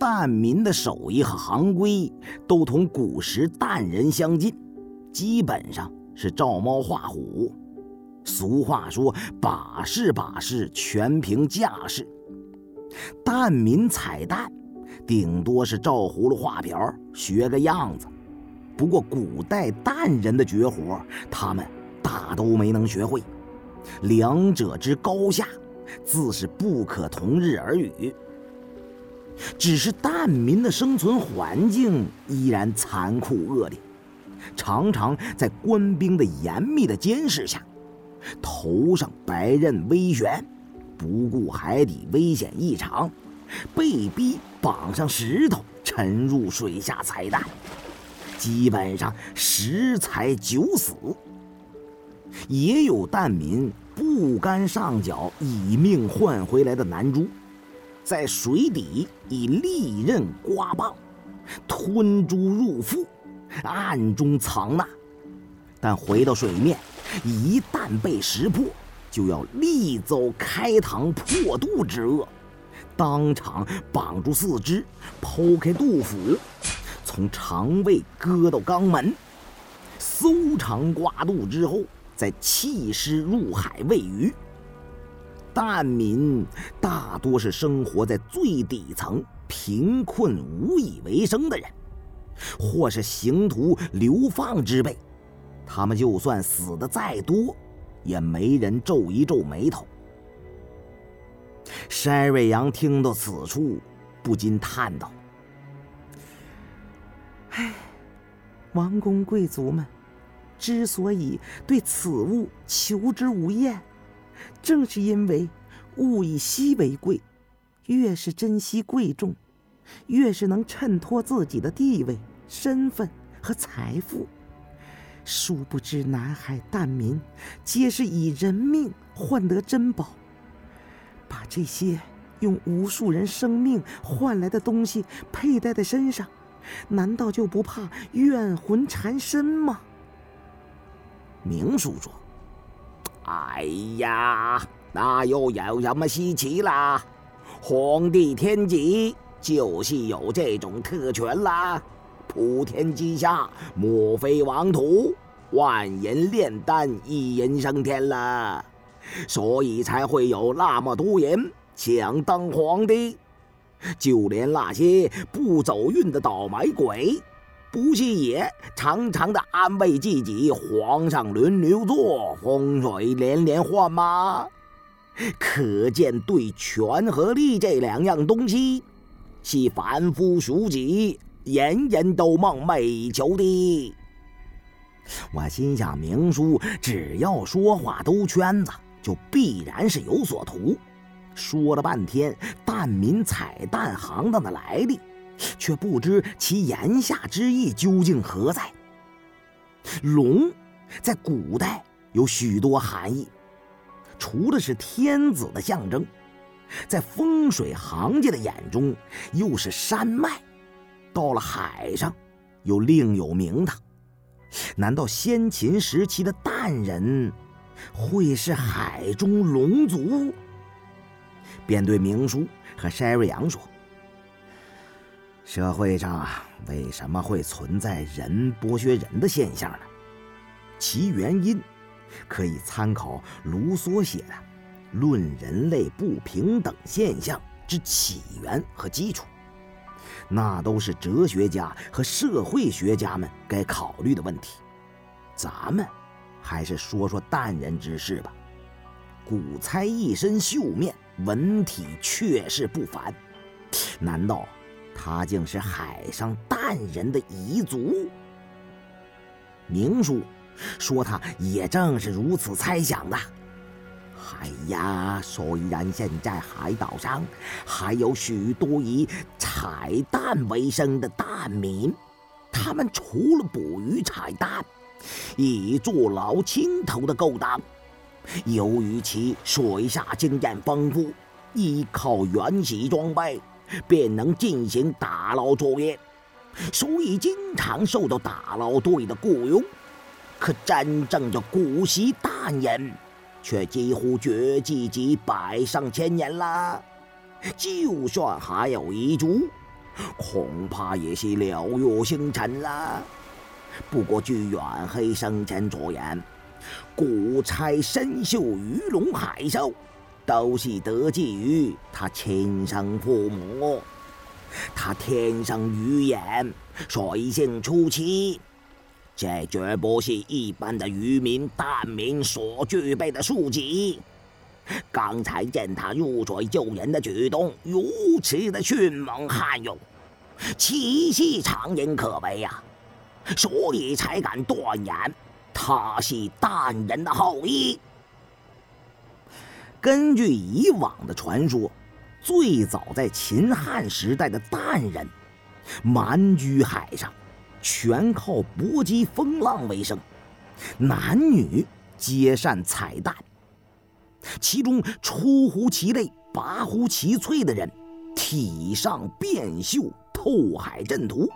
蛋民的手艺和行规都同古时蛋人相近，基本上是照猫画虎。俗话说：“把式把式，全凭架势。”蛋民采蛋，顶多是照葫芦画瓢，学个样子。不过，古代蛋人的绝活，他们大都没能学会。两者之高下，自是不可同日而语。只是蛋民的生存环境依然残酷恶劣，常常在官兵的严密的监视下，头上白刃微悬，不顾海底危险异常，被逼绑上石头沉入水下采蛋，基本上十采九死。也有蛋民不甘上缴以命换回来的男猪，在水底以利刃刮蚌，吞猪入腹，暗中藏纳。但回到水面，一旦被识破，就要立奏开膛破肚之恶，当场绑住四肢，剖开肚腹，从肠胃割到肛门，搜肠刮肚之后。再弃尸入海喂鱼。难民大多是生活在最底层、贫困无以为生的人，或是刑徒流放之辈。他们就算死的再多，也没人皱一皱眉头。山瑞阳听到此处，不禁叹道：“唉，王公贵族们。”之所以对此物求之无厌，正是因为物以稀为贵，越是珍惜贵重，越是能衬托自己的地位、身份和财富。殊不知，南海疍民皆是以人命换得珍宝，把这些用无数人生命换来的东西佩戴在身上，难道就不怕怨魂缠身吗？明叔说：“哎呀，那又有什么稀奇啦？皇帝天子就是有这种特权啦。普天之下莫非王土，万人炼丹，一人升天了，所以才会有那么多人想当皇帝。就连那些不走运的倒霉鬼。”不是也常常的安慰自己，皇上轮流坐，风水连连换吗？可见对权和利这两样东西，是凡夫俗子人人都梦寐以求的。我心想，明叔只要说话兜圈子，就必然是有所图。说了半天，蛋民彩蛋行当的来历。却不知其言下之意究竟何在。龙在古代有许多含义，除了是天子的象征，在风水行家的眼中又是山脉，到了海上又另有名堂。难道先秦时期的疍人会是海中龙族？便对明叔和筛瑞阳说。社会上，为什么会存在人剥削人的现象呢？其原因可以参考卢梭写的《论人类不平等现象之起源和基础》，那都是哲学家和社会学家们该考虑的问题。咱们还是说说淡人之事吧。古猜一身绣面，文体确实不凡，难道？他竟是海上淡人的彝族。明叔说，他也正是如此猜想的。哎呀，虽然现在海岛上还有许多以采蛋为生的蛋民，他们除了捕鱼采蛋，以坐牢青头的勾当。由于其水下经验丰富，依靠原始装备。便能进行打捞作业，所以经常受到打捞队的雇佣。可真正的古稀大人，却几乎绝迹几百上千年了。就算还有遗族，恐怕也是了若星辰了。不过据远黑生前所言，古钗身秀鱼龙海兽，都是得寄于他亲生父母。他天生鱼眼，水性出奇，这绝不是一般的渔民蛋民所具备的素质。刚才见他入水救人的举动如此的迅猛悍勇，气息长人可为呀，所以才敢断言他是蛋人的后裔。根据以往的传说。最早在秦汉时代的蛋人，蛮居海上，全靠搏击风浪为生，男女皆善采蛋。其中出乎其类、拔乎其萃的人，体上遍绣透海阵图。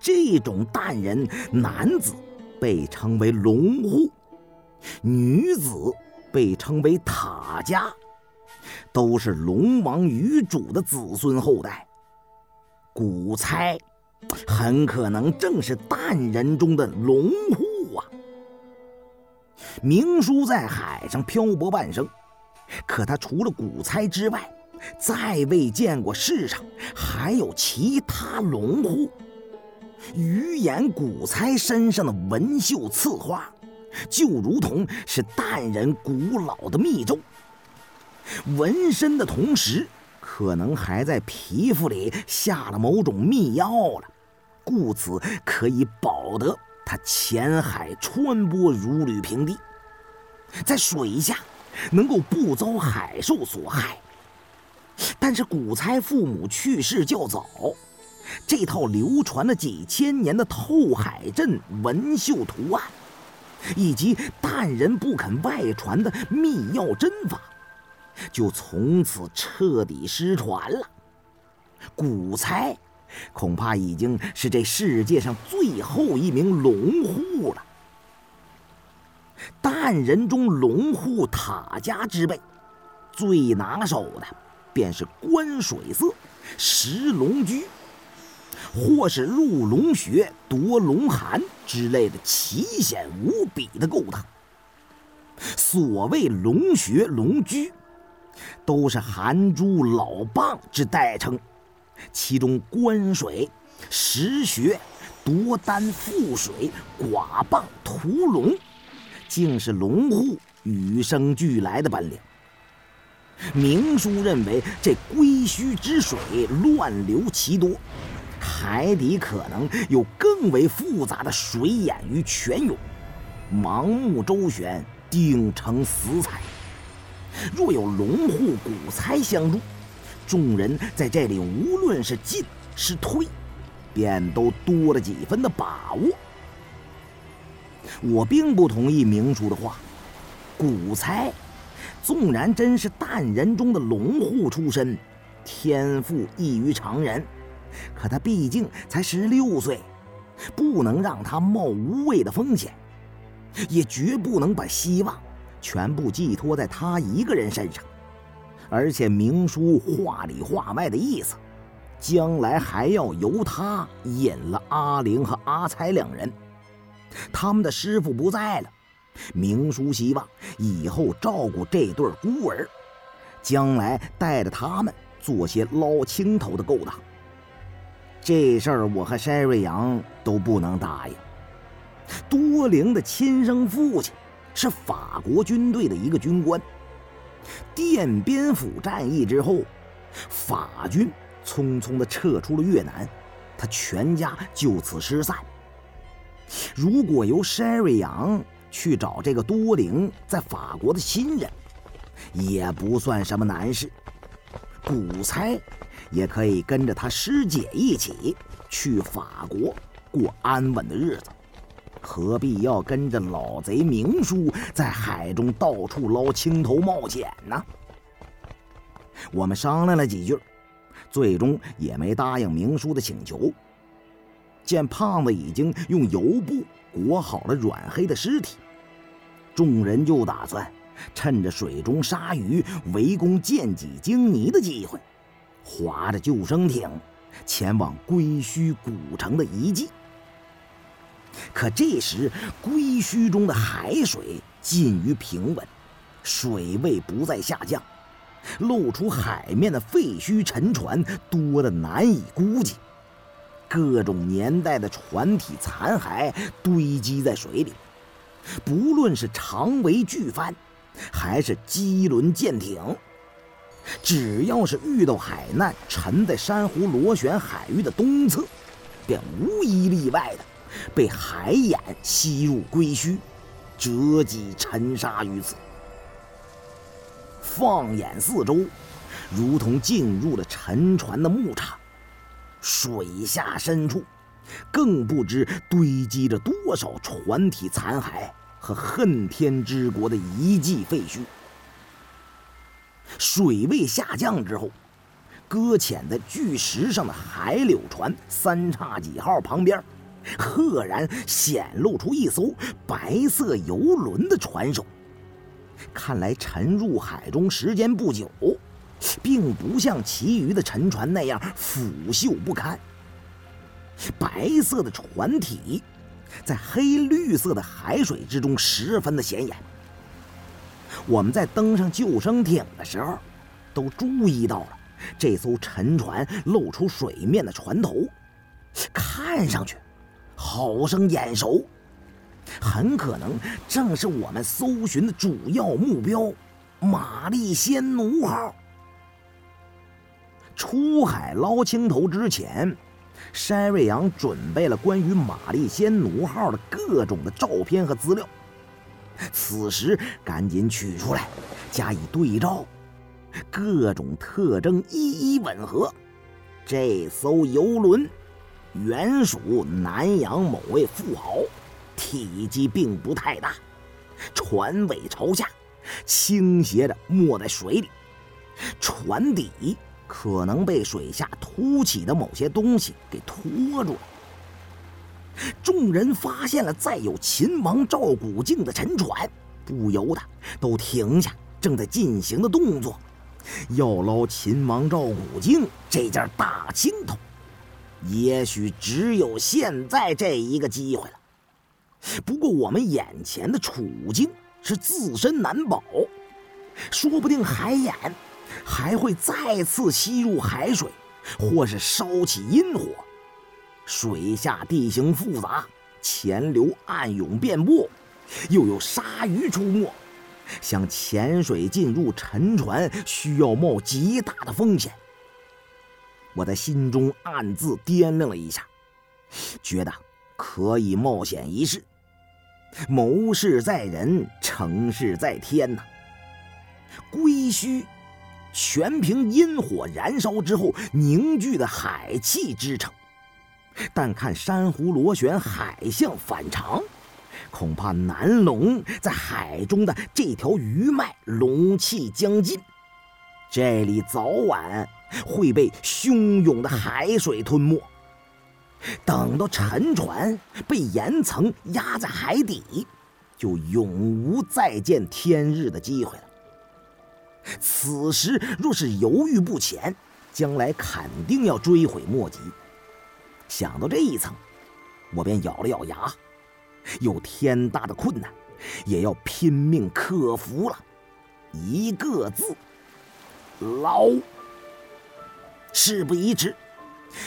这种蛋人，男子被称为龙户，女子被称为塔家。都是龙王鱼主的子孙后代，古猜很可能正是淡人中的龙户啊。明叔在海上漂泊半生，可他除了古猜之外，再未见过世上还有其他龙户。鱼眼古猜身上的纹绣刺花，就如同是淡人古老的密咒。纹身的同时，可能还在皮肤里下了某种秘药了，故此可以保得他浅海穿波如履平地，在水下能够不遭海兽所害。但是古猜父母去世较早，这套流传了几千年的透海阵纹绣图案，以及淡人不肯外传的秘药针法。就从此彻底失传了。古猜恐怕已经是这世界上最后一名龙户了。淡人中龙户塔家之辈，最拿手的便是观水色、食龙居，或是入龙穴、夺龙寒之类的奇险无比的勾当。所谓龙穴、龙居。都是含珠老蚌之代称，其中观水、石穴、夺丹覆水、寡蚌屠龙，竟是龙户与生俱来的本领。明叔认为，这龟墟之水乱流其多，海底可能有更为复杂的水眼与泉涌，盲目周旋，定成死彩。若有龙户古猜相助，众人在这里无论是进是退，便都多了几分的把握。我并不同意明叔的话，古猜纵然真是淡人中的龙户出身，天赋异于常人，可他毕竟才十六岁，不能让他冒无谓的风险，也绝不能把希望。全部寄托在他一个人身上，而且明叔话里话外的意思，将来还要由他引了阿玲和阿才两人。他们的师傅不在了，明叔希望以后照顾这对孤儿，将来带着他们做些捞青头的勾当。这事儿我和筛瑞阳都不能答应。多灵的亲生父亲。是法国军队的一个军官。奠边府战役之后，法军匆匆地撤出了越南，他全家就此失散。如果由 Sherry 杨去找这个多灵在法国的亲人，也不算什么难事。古猜也可以跟着他师姐一起去法国过安稳的日子。何必要跟着老贼明叔在海中到处捞青头冒险呢？我们商量了几句，最终也没答应明叔的请求。见胖子已经用油布裹好了软黑的尸体，众人就打算趁着水中鲨鱼围攻剑脊鲸泥的机会，划着救生艇前往归墟古城的遗迹。可这时，归墟中的海水近于平稳，水位不再下降，露出海面的废墟沉船多得难以估计，各种年代的船体残骸堆积在水里，不论是长桅巨帆，还是机轮舰艇，只要是遇到海难沉在珊瑚螺旋海域的东侧，便无一例外的。被海眼吸入龟墟，折戟沉沙于此。放眼四周，如同进入了沉船的牧场。水下深处，更不知堆积着多少船体残骸和恨天之国的遗迹废墟。水位下降之后，搁浅在巨石上的海柳船“三叉戟号”旁边。赫然显露出一艘白色游轮的船首，看来沉入海中时间不久，并不像其余的沉船那样腐朽不堪。白色的船体在黑绿色的海水之中十分的显眼。我们在登上救生艇的时候，都注意到了这艘沉船露出水面的船头，看上去。好生眼熟，很可能正是我们搜寻的主要目标——玛丽仙奴号。出海捞青头之前，山瑞阳准备了关于玛丽仙奴号的各种的照片和资料。此时赶紧取出来，加以对照，各种特征一一吻合。这艘游轮。原属南洋某位富豪，体积并不太大，船尾朝下，倾斜着没在水里，船底可能被水下凸起的某些东西给拖住了。众人发现了载有秦王赵古镜的沉船，不由得都停下正在进行的动作，要捞秦王赵古镜这件大青头。也许只有现在这一个机会了。不过我们眼前的处境是自身难保，说不定海眼还会再次吸入海水，或是烧起阴火。水下地形复杂，潜流暗涌遍布，又有鲨鱼出没，想潜水进入沉船，需要冒极大的风险。我在心中暗自掂量了一下，觉得可以冒险一试。谋事在人，成事在天呐。归墟全凭阴火燃烧之后凝聚的海气支撑，但看珊瑚螺旋海象反常，恐怕南龙在海中的这条鱼脉龙气将尽，这里早晚。会被汹涌的海水吞没。等到沉船被岩层压在海底，就永无再见天日的机会了。此时若是犹豫不前，将来肯定要追悔莫及。想到这一层，我便咬了咬牙，有天大的困难，也要拼命克服了。一个字：捞。事不宜迟，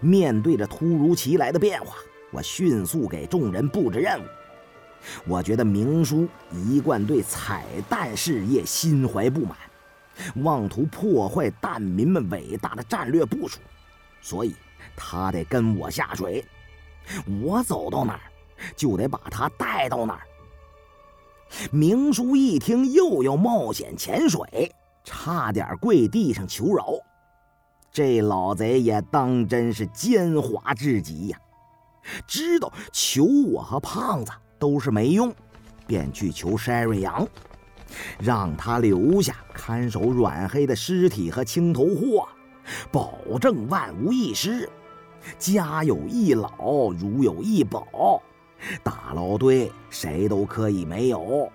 面对着突如其来的变化，我迅速给众人布置任务。我觉得明叔一贯对彩蛋事业心怀不满，妄图破坏蛋民们伟大的战略部署，所以他得跟我下水。我走到哪儿，就得把他带到哪儿。明叔一听又要冒险潜水，差点跪地上求饶。这老贼也当真是奸猾至极呀！知道求我和胖子都是没用，便去求筛瑞阳，让他留下看守阮黑的尸体和青头货，保证万无一失。家有一老，如有一宝，大牢堆谁都可以没有，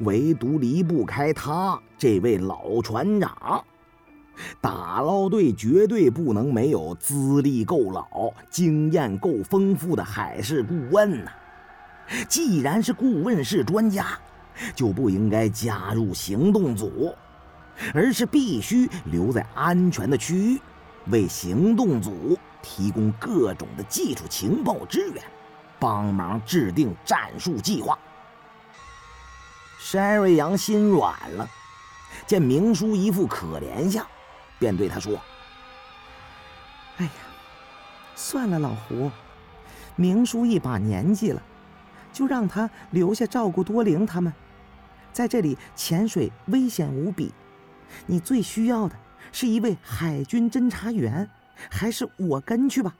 唯独离不开他这位老船长。打捞队绝对不能没有资历够老、经验够丰富的海事顾问呐。既然是顾问是专家，就不应该加入行动组，而是必须留在安全的区域，为行动组提供各种的技术情报支援，帮忙制定战术计划。山瑞阳心软了，见明叔一副可怜相，便对他说：“哎呀，算了，老胡，明叔一把年纪了，就让他留下照顾多灵他们。在这里潜水危险无比，你最需要的是一位海军侦察员，还是我跟去吧？”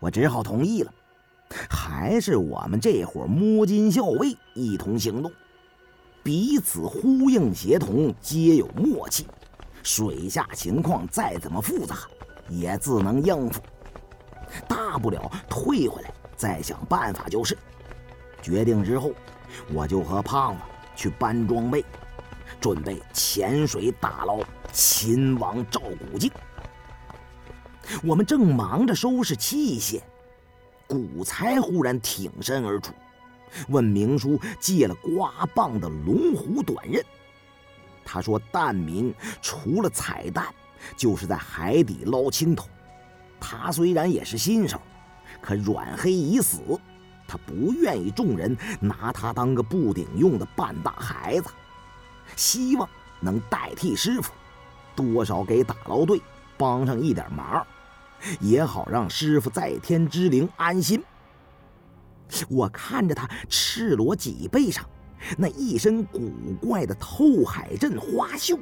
我只好同意了。还是我们这伙摸金校尉一同行动，彼此呼应协同，皆有默契。水下情况再怎么复杂，也自能应付。大不了退回来再想办法就是。决定之后，我就和胖子去搬装备，准备潜水打捞秦王赵古镜。我们正忙着收拾器械。古才忽然挺身而出，问明叔借了刮棒的龙虎短刃。他说：“蛋民除了采蛋，就是在海底捞青头。他虽然也是新手，可软黑已死，他不愿意众人拿他当个不顶用的半大孩子，希望能代替师傅，多少给打捞队帮上一点忙。”也好让师傅在天之灵安心。我看着他赤裸脊背上那一身古怪的透海阵花绣，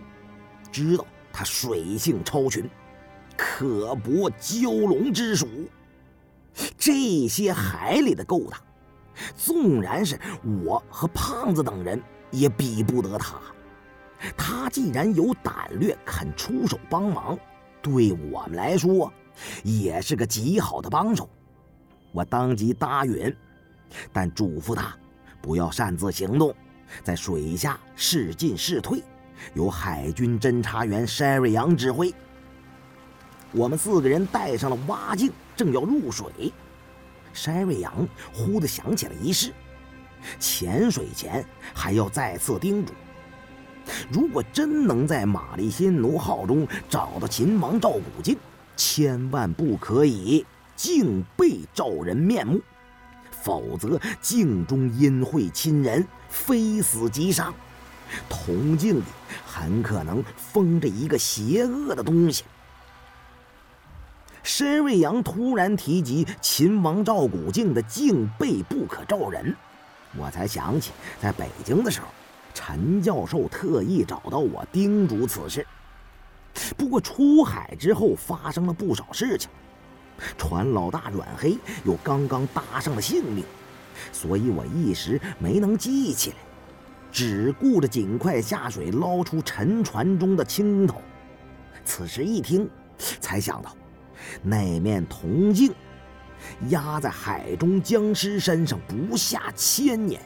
知道他水性超群，可搏蛟龙之属。这些海里的勾当，纵然是我和胖子等人也比不得他。他既然有胆略，肯出手帮忙，对我们来说。也是个极好的帮手，我当即答允，但嘱咐他不要擅自行动，在水下是进是退，由海军侦察员山瑞阳指挥。我们四个人带上了蛙镜，正要入水，山瑞阳忽地想起了一事：潜水前还要再次叮嘱，如果真能在玛丽新奴号中找到秦王赵古镜。千万不可以敬背照人面目，否则镜中阴会亲人，非死即伤。铜镜里很可能封着一个邪恶的东西。申瑞阳突然提及秦王赵古镜的镜背不可照人，我才想起在北京的时候，陈教授特意找到我叮嘱此事。不过出海之后发生了不少事情，船老大阮黑又刚刚搭上了性命，所以我一时没能记起来，只顾着尽快下水捞出沉船中的青头。此时一听，才想到那面铜镜压在海中僵尸身上不下千年，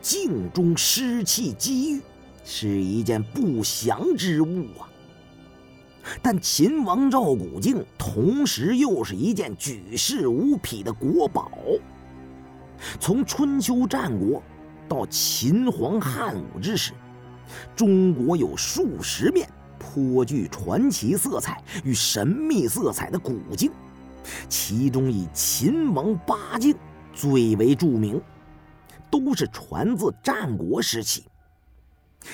镜中尸气积郁，是一件不祥之物啊。但秦王赵古镜同时又是一件举世无匹的国宝。从春秋战国到秦皇汉武之时，中国有数十面颇具传奇色彩与神秘色彩的古镜，其中以秦王八镜最为著名，都是传自战国时期。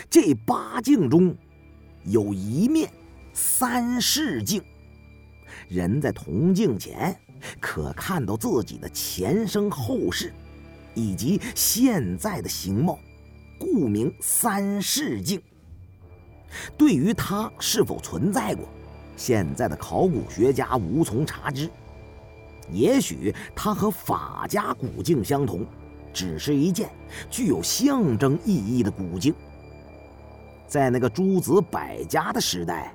这八镜中有一面。三世镜，人在铜镜前可看到自己的前生后世，以及现在的形貌，故名三世镜。对于它是否存在过，现在的考古学家无从查知。也许它和法家古镜相同，只是一件具有象征意义的古镜。在那个诸子百家的时代。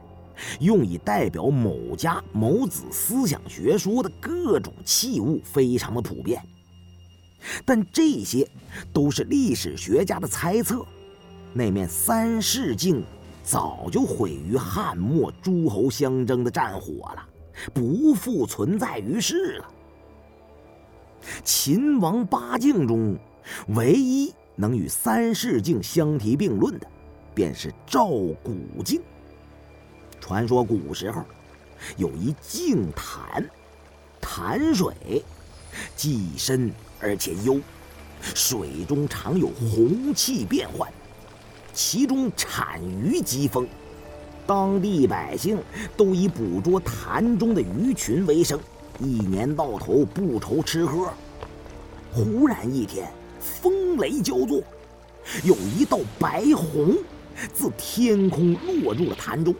用以代表某家某子思想学说的各种器物非常的普遍，但这些都是历史学家的猜测。那面三世镜早就毁于汉末诸侯相争的战火了，不复存在于世了。秦王八境中，唯一能与三世境相提并论的，便是赵古境。传说古时候，有一净潭，潭水既深而且幽，水中常有洪气变幻，其中产鱼极丰，当地百姓都以捕捉潭中的鱼群为生。一年到头不愁吃喝。忽然一天，风雷交作，有一道白虹自天空落入了潭中。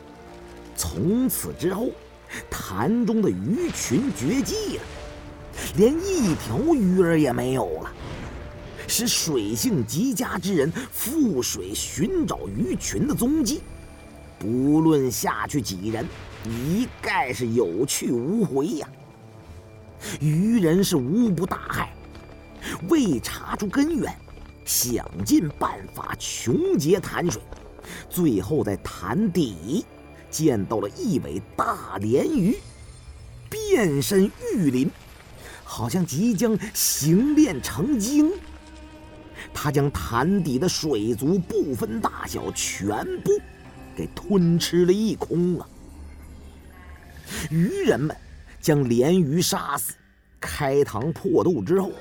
从此之后，潭中的鱼群绝迹了，连一条鱼儿也没有了，使水性极佳之人赴水寻找鱼群的踪迹，不论下去几人，一概是有去无回呀。渔人是无不大骇，为查出根源，想尽办法穷截潭水，最后在潭底见到了一尾大鲢鱼，变身玉鳞，好像即将形变成精。他将潭底的水族不分大小全部给吞吃了一空啊！渔人们。将鲢鱼杀死，开膛破肚之后，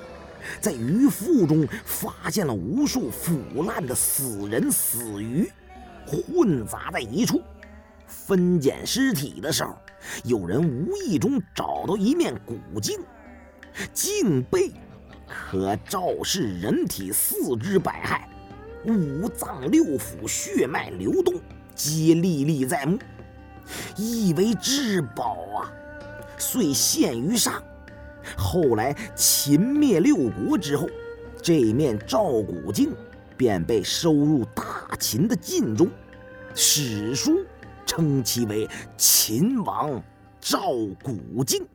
在鱼腹中发现了无数腐烂的死人死鱼，混杂在一处。分拣尸体的时候，有人无意中找到一面古镜，镜背可照视人体四肢百骸，五脏六腑血脉流动，皆历历在目，意为至宝啊！遂献于上。后来秦灭六国之后，这面赵古镜便被收入大秦的禁中，史书称其为秦王赵古镜。